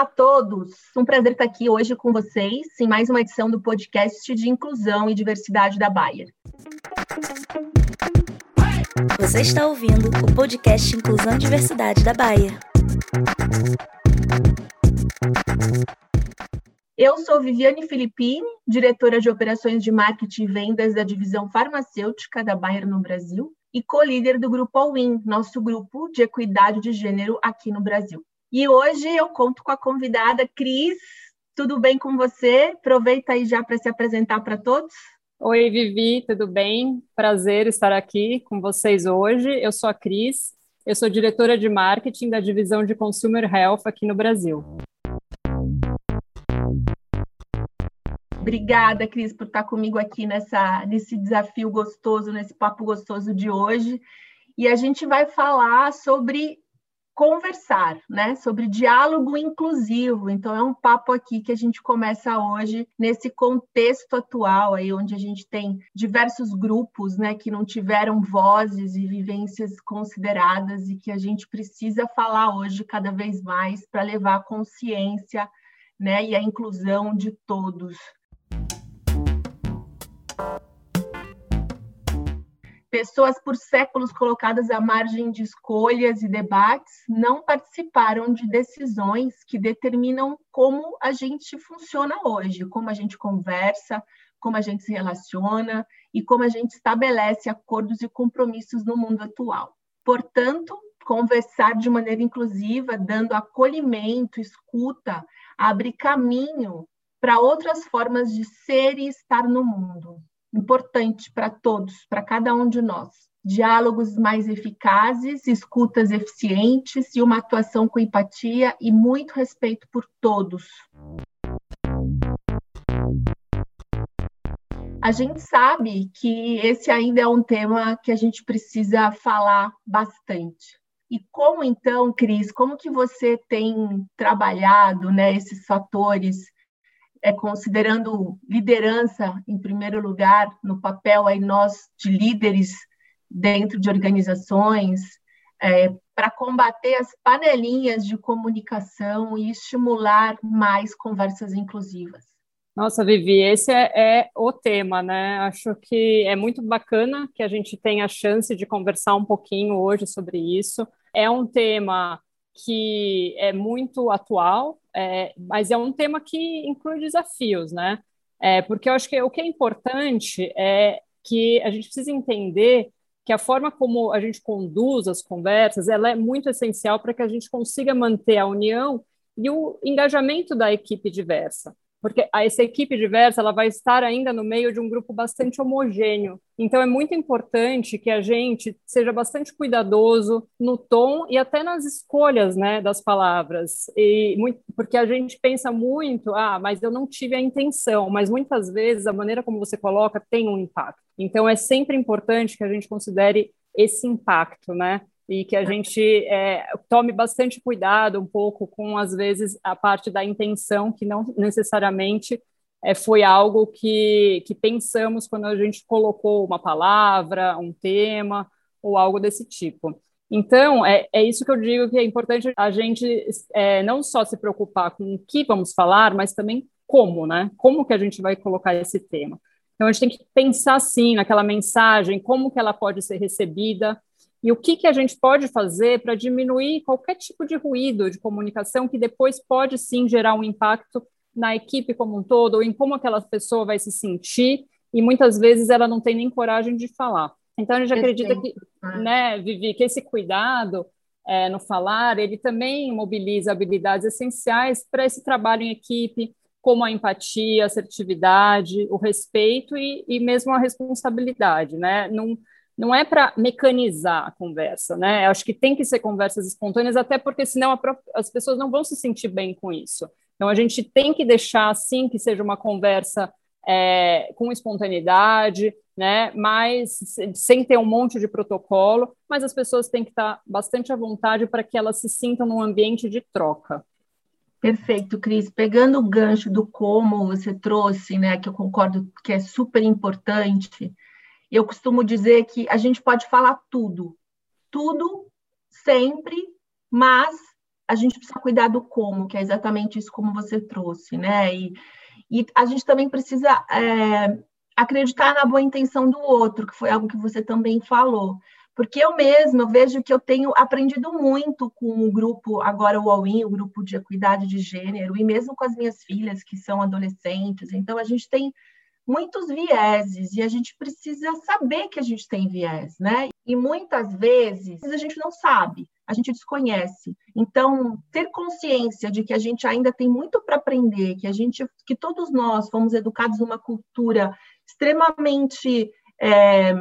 Olá a todos! Um prazer estar aqui hoje com vocês em mais uma edição do podcast de Inclusão e Diversidade da Bayer. Você está ouvindo o podcast Inclusão e Diversidade da Bayer. Eu sou Viviane Filippini, diretora de Operações de Marketing e Vendas da divisão farmacêutica da Bayer no Brasil e co-líder do Grupo All-In, nosso grupo de equidade de gênero aqui no Brasil. E hoje eu conto com a convidada Cris. Tudo bem com você? Aproveita aí já para se apresentar para todos. Oi, Vivi, tudo bem? Prazer estar aqui com vocês hoje. Eu sou a Cris, eu sou diretora de marketing da divisão de Consumer Health aqui no Brasil. Obrigada, Cris, por estar comigo aqui nessa, nesse desafio gostoso, nesse papo gostoso de hoje. E a gente vai falar sobre conversar, né, sobre diálogo inclusivo. Então é um papo aqui que a gente começa hoje nesse contexto atual aí onde a gente tem diversos grupos, né, que não tiveram vozes e vivências consideradas e que a gente precisa falar hoje cada vez mais para levar a consciência, né, e a inclusão de todos Pessoas por séculos colocadas à margem de escolhas e debates não participaram de decisões que determinam como a gente funciona hoje, como a gente conversa, como a gente se relaciona e como a gente estabelece acordos e compromissos no mundo atual. Portanto, conversar de maneira inclusiva, dando acolhimento, escuta, abre caminho para outras formas de ser e estar no mundo importante para todos, para cada um de nós. Diálogos mais eficazes, escutas eficientes e uma atuação com empatia e muito respeito por todos. A gente sabe que esse ainda é um tema que a gente precisa falar bastante. E como então, Cris, como que você tem trabalhado né, esses fatores é, considerando liderança em primeiro lugar, no papel aí nós de líderes dentro de organizações, é, para combater as panelinhas de comunicação e estimular mais conversas inclusivas. Nossa, Vivi, esse é, é, o tema, né? Acho que é muito bacana que a gente tenha a chance de conversar um pouquinho hoje sobre isso. É um tema que é muito atual, é, mas é um tema que inclui desafios, né? É, porque eu acho que o que é importante é que a gente precisa entender que a forma como a gente conduz as conversas ela é muito essencial para que a gente consiga manter a união e o engajamento da equipe diversa porque essa equipe diversa ela vai estar ainda no meio de um grupo bastante homogêneo. Então é muito importante que a gente seja bastante cuidadoso no tom e até nas escolhas, né, das palavras. E muito, porque a gente pensa muito, ah, mas eu não tive a intenção, mas muitas vezes a maneira como você coloca tem um impacto. Então é sempre importante que a gente considere esse impacto, né? E que a gente é, tome bastante cuidado um pouco com, às vezes, a parte da intenção, que não necessariamente é, foi algo que, que pensamos quando a gente colocou uma palavra, um tema ou algo desse tipo. Então, é, é isso que eu digo que é importante a gente é, não só se preocupar com o que vamos falar, mas também como, né? Como que a gente vai colocar esse tema. Então, a gente tem que pensar, sim, naquela mensagem, como que ela pode ser recebida, e o que, que a gente pode fazer para diminuir qualquer tipo de ruído de comunicação que depois pode sim gerar um impacto na equipe como um todo, ou em como aquela pessoa vai se sentir, e muitas vezes ela não tem nem coragem de falar. Então, a gente acredita que, né, Vivi, que esse cuidado é, no falar, ele também mobiliza habilidades essenciais para esse trabalho em equipe, como a empatia, a assertividade, o respeito e, e mesmo a responsabilidade, né? Num, não é para mecanizar a conversa, né? Eu acho que tem que ser conversas espontâneas, até porque senão as pessoas não vão se sentir bem com isso. Então a gente tem que deixar assim que seja uma conversa é, com espontaneidade, né? Mas sem ter um monte de protocolo, mas as pessoas têm que estar bastante à vontade para que elas se sintam num ambiente de troca. Perfeito, Cris. Pegando o gancho do como você trouxe, né, que eu concordo que é super importante, eu costumo dizer que a gente pode falar tudo, tudo, sempre, mas a gente precisa cuidar do como, que é exatamente isso como você trouxe, né? E, e a gente também precisa é, acreditar na boa intenção do outro, que foi algo que você também falou. Porque eu mesma vejo que eu tenho aprendido muito com o grupo, agora o All-In, o grupo de equidade de gênero, e mesmo com as minhas filhas, que são adolescentes. Então, a gente tem muitos vieses e a gente precisa saber que a gente tem viés, né? E muitas vezes a gente não sabe, a gente desconhece. Então, ter consciência de que a gente ainda tem muito para aprender, que a gente, que todos nós fomos educados numa cultura extremamente é,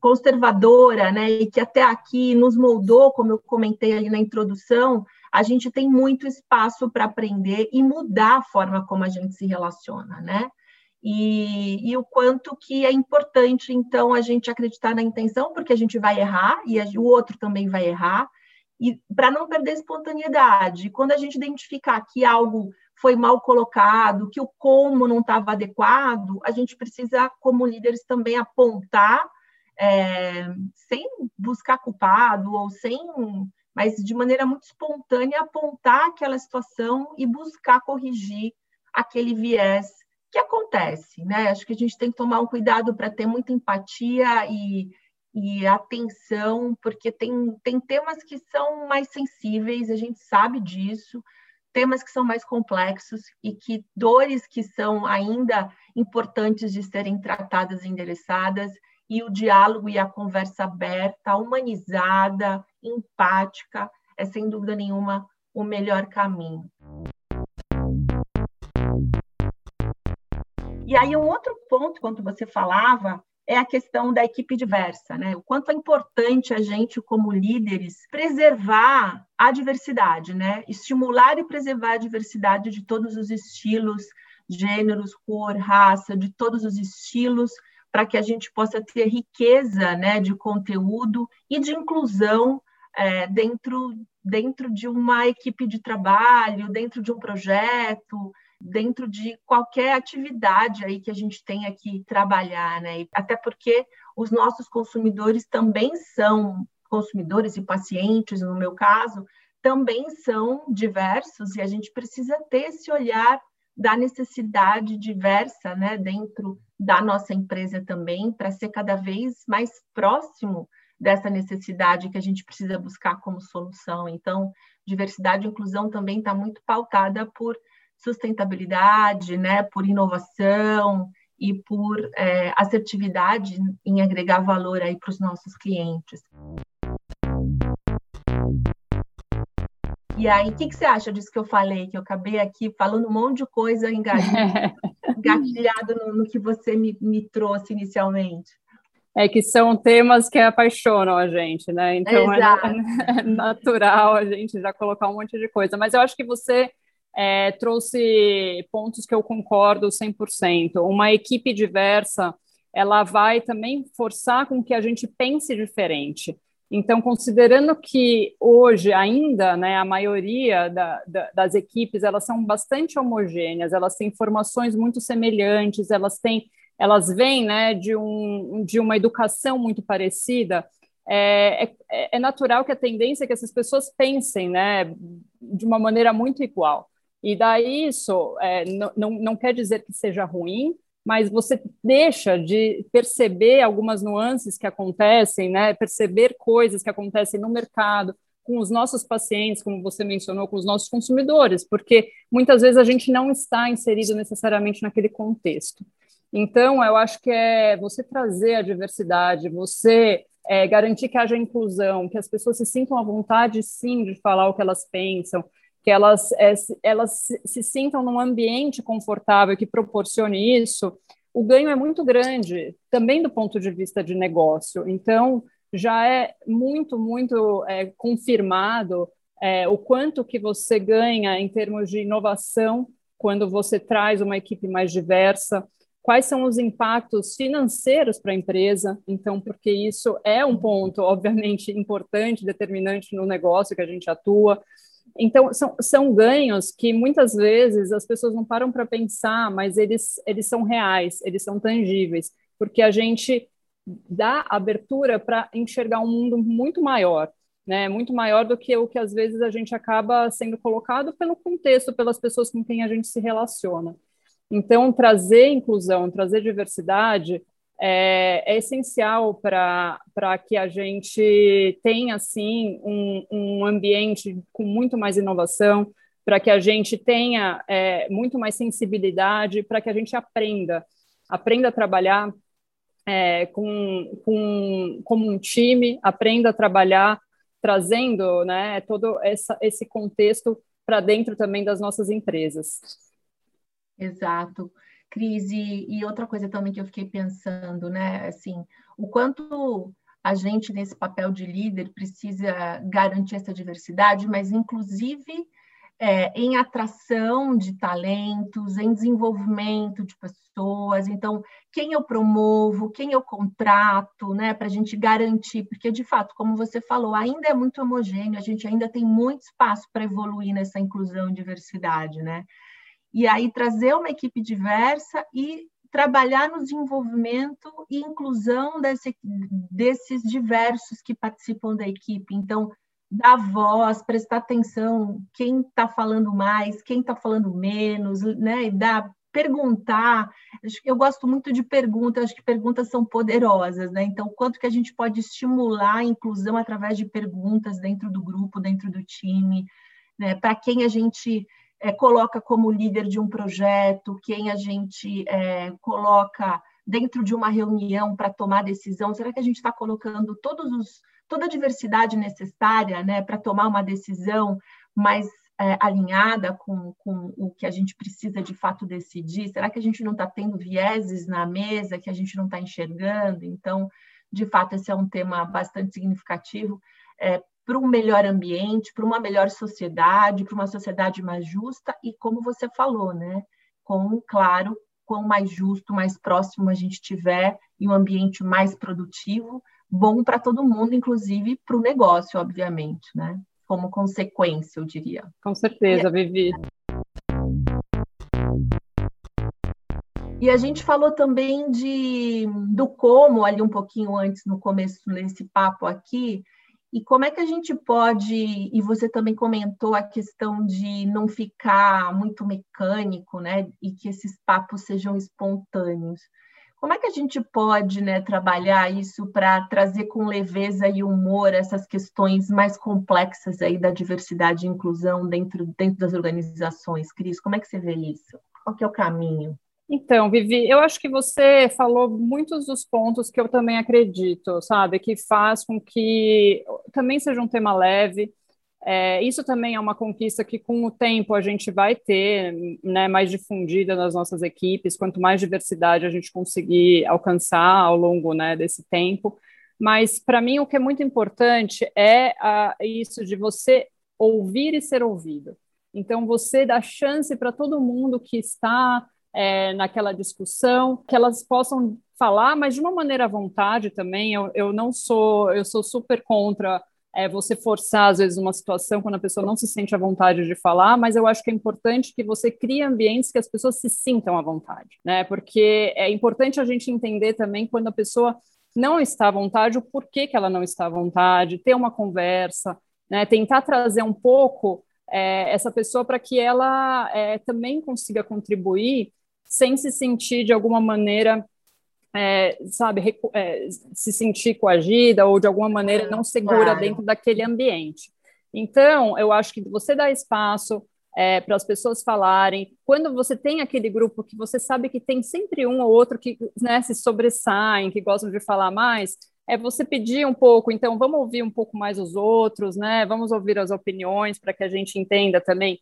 conservadora, né, e que até aqui nos moldou, como eu comentei ali na introdução, a gente tem muito espaço para aprender e mudar a forma como a gente se relaciona, né? E, e, o quanto que é importante, então, a gente acreditar na intenção, porque a gente vai errar e a, o outro também vai errar, e para não perder espontaneidade. Quando a gente identificar que algo foi mal colocado, que o como não estava adequado, a gente precisa, como líderes, também apontar, é, sem buscar culpado ou sem, mas de maneira muito espontânea, apontar aquela situação e buscar corrigir aquele viés que acontece, né? Acho que a gente tem que tomar um cuidado para ter muita empatia e, e atenção, porque tem, tem temas que são mais sensíveis, a gente sabe disso, temas que são mais complexos e que dores que são ainda importantes de serem tratadas e endereçadas, e o diálogo e a conversa aberta, humanizada, empática, é sem dúvida nenhuma o melhor caminho. E aí, um outro ponto, quando você falava, é a questão da equipe diversa, né? O quanto é importante a gente, como líderes, preservar a diversidade, né? Estimular e preservar a diversidade de todos os estilos, gêneros, cor, raça, de todos os estilos, para que a gente possa ter riqueza, né, de conteúdo e de inclusão é, dentro dentro de uma equipe de trabalho, dentro de um projeto, dentro de qualquer atividade aí que a gente tenha que trabalhar, né? Até porque os nossos consumidores também são consumidores e pacientes, no meu caso, também são diversos e a gente precisa ter esse olhar da necessidade diversa, né, dentro da nossa empresa também, para ser cada vez mais próximo dessa necessidade que a gente precisa buscar como solução. Então, diversidade e inclusão também está muito pautada por sustentabilidade, né, por inovação e por é, assertividade em agregar valor aí para os nossos clientes. E aí, o que, que, você acha disso que eu falei? Que eu acabei aqui falando um monte de coisa engatilhado no, no, que você me, me, trouxe inicialmente. É que são temas que apaixonam a gente, né? Então é, é, natural a gente já colocar um monte de coisa. Mas eu acho que você é, trouxe pontos que eu concordo 100%. Uma equipe diversa, ela vai também forçar com que a gente pense diferente. Então, considerando que hoje ainda, né, a maioria da, da, das equipes elas são bastante homogêneas, elas têm formações muito semelhantes, elas têm, elas vêm, né, de um, de uma educação muito parecida. É, é, é natural que a tendência é que essas pessoas pensem, né, de uma maneira muito igual. E daí isso é, não, não, quer dizer que seja ruim, mas você deixa de perceber algumas nuances que acontecem, né? perceber coisas que acontecem no mercado, com os nossos pacientes, como você mencionou, com os nossos consumidores, porque muitas vezes a gente não está inserido necessariamente naquele contexto. Então, eu acho que é você trazer a diversidade, você é, garantir que haja inclusão, que as pessoas se sintam à vontade, sim, de falar o que elas pensam, que elas, é, elas se sintam num ambiente confortável que proporcione isso, o ganho é muito grande, também do ponto de vista de negócio. Então, já é muito, muito é, confirmado é, o quanto que você ganha em termos de inovação quando você traz uma equipe mais diversa, quais são os impactos financeiros para a empresa, então, porque isso é um ponto, obviamente, importante, determinante no negócio que a gente atua, então, são, são ganhos que muitas vezes as pessoas não param para pensar, mas eles, eles são reais, eles são tangíveis, porque a gente dá abertura para enxergar um mundo muito maior. né? Muito maior do que o que às vezes a gente acaba sendo colocado pelo contexto, pelas pessoas com quem a gente se relaciona. Então, trazer inclusão, trazer diversidade é, é essencial para que a gente tenha, assim, um, um ambiente com muito mais inovação, para que a gente tenha é, muito mais sensibilidade, para que a gente aprenda, aprenda a trabalhar é, com, com, como um time, aprenda a trabalhar trazendo né, todo essa, esse contexto para dentro também das nossas empresas. Exato. Cris, e, e outra coisa também que eu fiquei pensando, né, assim, o quanto a gente, nesse papel de líder, precisa garantir essa diversidade, mas, inclusive, é, em atração de talentos, em desenvolvimento de pessoas. Então, quem eu promovo, quem eu contrato, né, para a gente garantir, porque de fato, como você falou, ainda é muito homogêneo, a gente ainda tem muito espaço para evoluir nessa inclusão e diversidade, né? E aí trazer uma equipe diversa e trabalhar no desenvolvimento e inclusão desse, desses diversos que participam da equipe. Então, dar voz, prestar atenção quem está falando mais, quem está falando menos, né? E dar perguntar. Eu gosto muito de perguntas, acho que perguntas são poderosas, né? Então, quanto que a gente pode estimular a inclusão através de perguntas dentro do grupo, dentro do time, né? Para quem a gente é, coloca como líder de um projeto, quem a gente é, coloca dentro de uma reunião para tomar decisão? Será que a gente está colocando todos os toda a diversidade necessária né, para tomar uma decisão mais é, alinhada com, com o que a gente precisa de fato decidir? Será que a gente não está tendo vieses na mesa que a gente não está enxergando? Então, de fato, esse é um tema bastante significativo é, para um melhor ambiente, para uma melhor sociedade, para uma sociedade mais justa e, como você falou, né, com, claro, quanto mais justo, mais próximo a gente tiver e um ambiente mais produtivo, bom para todo mundo, inclusive para o negócio, obviamente, né? Como consequência, eu diria. Com certeza, Vivi. E a gente falou também de, do como, ali um pouquinho antes, no começo desse papo aqui, e como é que a gente pode, e você também comentou a questão de não ficar muito mecânico, né? E que esses papos sejam espontâneos. Como é que a gente pode né, trabalhar isso para trazer com leveza e humor essas questões mais complexas aí da diversidade e inclusão dentro, dentro das organizações? Cris, como é que você vê isso? Qual que é o caminho? Então, Vivi, eu acho que você falou muitos dos pontos que eu também acredito, sabe? Que faz com que também seja um tema leve, é, isso também é uma conquista que, com o tempo, a gente vai ter né, mais difundida nas nossas equipes, quanto mais diversidade a gente conseguir alcançar ao longo né, desse tempo. Mas, para mim, o que é muito importante é a, isso de você ouvir e ser ouvido. Então, você dá chance para todo mundo que está é, naquela discussão, que elas possam falar, mas de uma maneira à vontade também. Eu, eu não sou, eu sou super contra é, você forçar, às vezes, uma situação quando a pessoa não se sente à vontade de falar, mas eu acho que é importante que você crie ambientes que as pessoas se sintam à vontade, né? Porque é importante a gente entender também quando a pessoa não está à vontade, o porquê que ela não está à vontade, ter uma conversa, né? Tentar trazer um pouco é, essa pessoa para que ela é, também consiga contribuir sem se sentir de alguma maneira é, sabe, é, se sentir coagida ou de alguma maneira não segura claro. dentro daquele ambiente. Então, eu acho que você dá espaço é, para as pessoas falarem. Quando você tem aquele grupo que você sabe que tem sempre um ou outro que né, se sobressaem, que gostam de falar mais, é você pedir um pouco, então vamos ouvir um pouco mais os outros, né? Vamos ouvir as opiniões para que a gente entenda também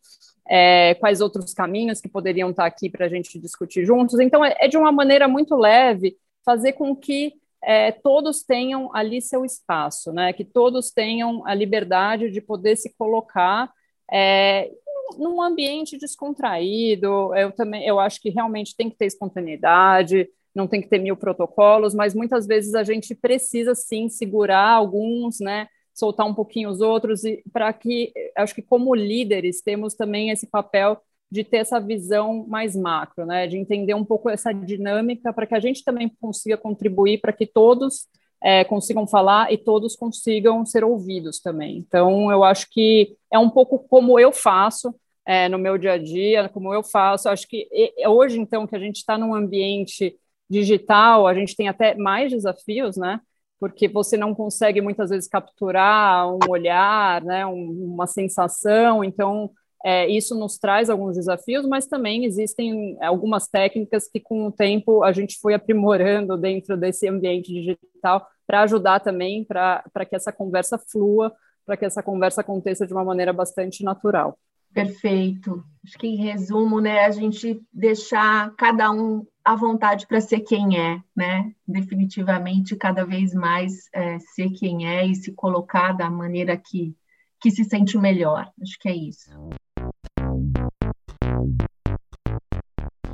é, quais outros caminhos que poderiam estar aqui para a gente discutir juntos. Então, é, é, de uma maneira muito leve fazer com que é, todos tenham ali seu espaço, né? Que todos tenham a liberdade de poder se colocar é, num ambiente descontraído. Eu também, eu acho que realmente tem que ter espontaneidade não tem que ter mil protocolos, mas muitas vezes a gente precisa sim segurar alguns, né? Soltar um pouquinho os outros, e para que acho que como líderes temos também esse papel de ter essa visão mais macro, né? De entender um pouco essa dinâmica para que a gente também consiga contribuir para que todos é, consigam falar e todos consigam ser ouvidos também. Então, eu acho que é um pouco como eu faço é, no meu dia a dia, como eu faço. Acho que hoje, então, que a gente está num ambiente digital, a gente tem até mais desafios, né? Porque você não consegue muitas vezes capturar um olhar, né? Um, uma sensação. Então, é, isso nos traz alguns desafios, mas também existem algumas técnicas que, com o tempo, a gente foi aprimorando dentro desse ambiente digital para ajudar também para que essa conversa flua, para que essa conversa aconteça de uma maneira bastante natural. Perfeito. Acho que, em resumo, né, a gente deixar cada um à vontade para ser quem é, né? Definitivamente, cada vez mais é, ser quem é e se colocar da maneira que, que se sente melhor. Acho que é isso.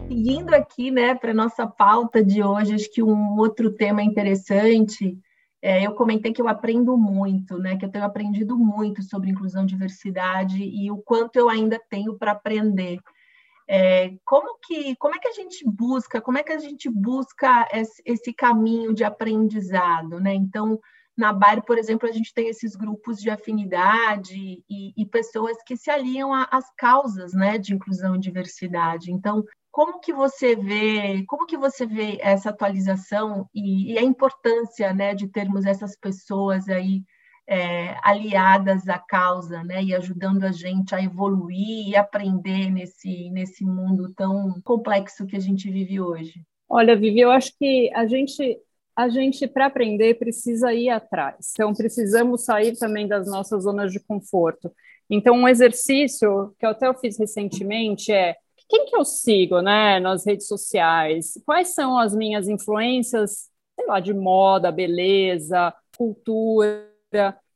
Seguindo aqui, né, para nossa pauta de hoje, acho que um outro tema interessante, é, eu comentei que eu aprendo muito, né, que eu tenho aprendido muito sobre inclusão e diversidade e o quanto eu ainda tenho para aprender. É, como que como é que a gente busca como é que a gente busca esse, esse caminho de aprendizado né então na BAR, por exemplo, a gente tem esses grupos de afinidade e, e pessoas que se aliam às causas né, de inclusão e diversidade. Então, como que você vê, como que você vê essa atualização e, e a importância né, de termos essas pessoas aí é, aliadas à causa, né, e ajudando a gente a evoluir e aprender nesse, nesse mundo tão complexo que a gente vive hoje? Olha, Vivi, eu acho que a gente a gente, para aprender, precisa ir atrás. Então, precisamos sair também das nossas zonas de conforto. Então, um exercício que eu até fiz recentemente é quem que eu sigo, né, nas redes sociais? Quais são as minhas influências, sei lá, de moda, beleza, cultura?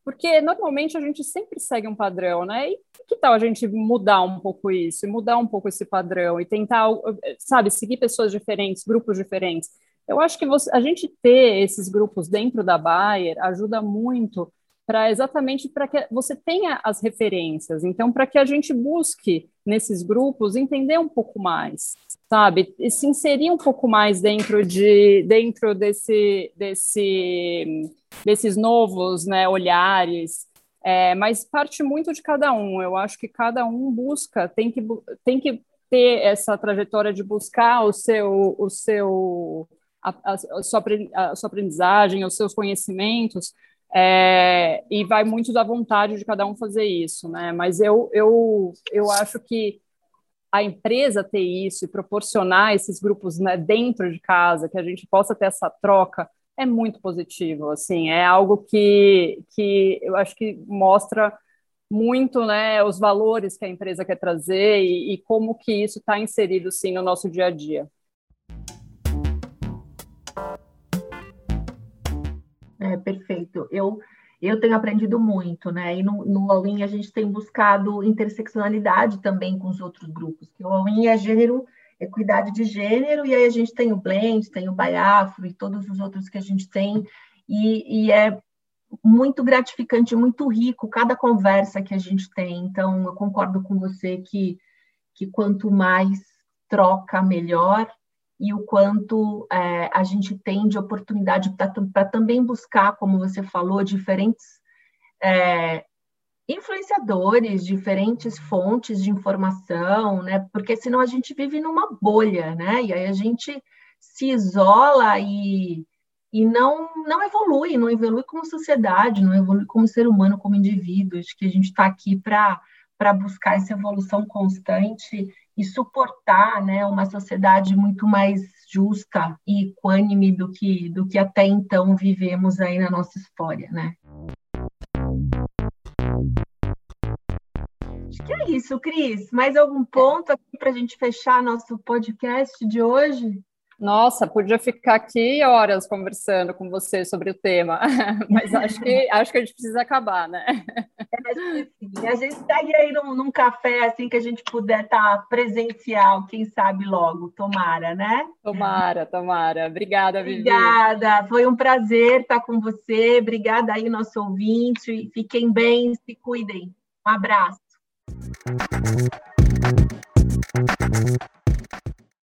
Porque normalmente a gente sempre segue um padrão, né? E que tal a gente mudar um pouco isso, mudar um pouco esse padrão e tentar, sabe, seguir pessoas diferentes, grupos diferentes? Eu acho que você, a gente ter esses grupos dentro da Bayer ajuda muito para exatamente para que você tenha as referências. Então, para que a gente busque nesses grupos entender um pouco mais, sabe, e se inserir um pouco mais dentro de dentro desse desse desses novos, né, olhares. É, mas parte muito de cada um. Eu acho que cada um busca, tem que tem que ter essa trajetória de buscar o seu o seu a, a, a, sua, a sua aprendizagem, os seus conhecimentos, é, e vai muito da vontade de cada um fazer isso, né? Mas eu, eu, eu acho que a empresa ter isso e proporcionar esses grupos né, dentro de casa, que a gente possa ter essa troca, é muito positivo, assim, é algo que, que eu acho que mostra muito, né, os valores que a empresa quer trazer e, e como que isso está inserido, sim, no nosso dia a dia. É, perfeito. Eu, eu tenho aprendido muito, né? E no, no All-in a gente tem buscado interseccionalidade também com os outros grupos, o All-in é gênero, equidade de gênero, e aí a gente tem o Blend, tem o Baiafro e todos os outros que a gente tem, e, e é muito gratificante, muito rico cada conversa que a gente tem. Então, eu concordo com você que, que quanto mais troca, melhor e o quanto é, a gente tem de oportunidade para também buscar, como você falou, diferentes é, influenciadores, diferentes fontes de informação, né? Porque senão a gente vive numa bolha, né? E aí a gente se isola e, e não, não evolui, não evolui como sociedade, não evolui como ser humano, como indivíduo. Acho que a gente está aqui para buscar essa evolução constante e suportar né, uma sociedade muito mais justa e equânime do que, do que até então vivemos aí na nossa história, né? Acho que é isso, Cris. Mais algum ponto aqui para a gente fechar nosso podcast de hoje? Nossa, podia ficar aqui horas conversando com você sobre o tema, mas acho que acho que a gente precisa acabar, né? É, a gente estaria aí num, num, café assim que a gente puder estar tá presencial, quem sabe logo, tomara, né? Tomara, tomara. Obrigada, Vivi. Obrigada, foi um prazer estar com você. Obrigada aí, nosso ouvinte. Fiquem bem, se cuidem. Um abraço.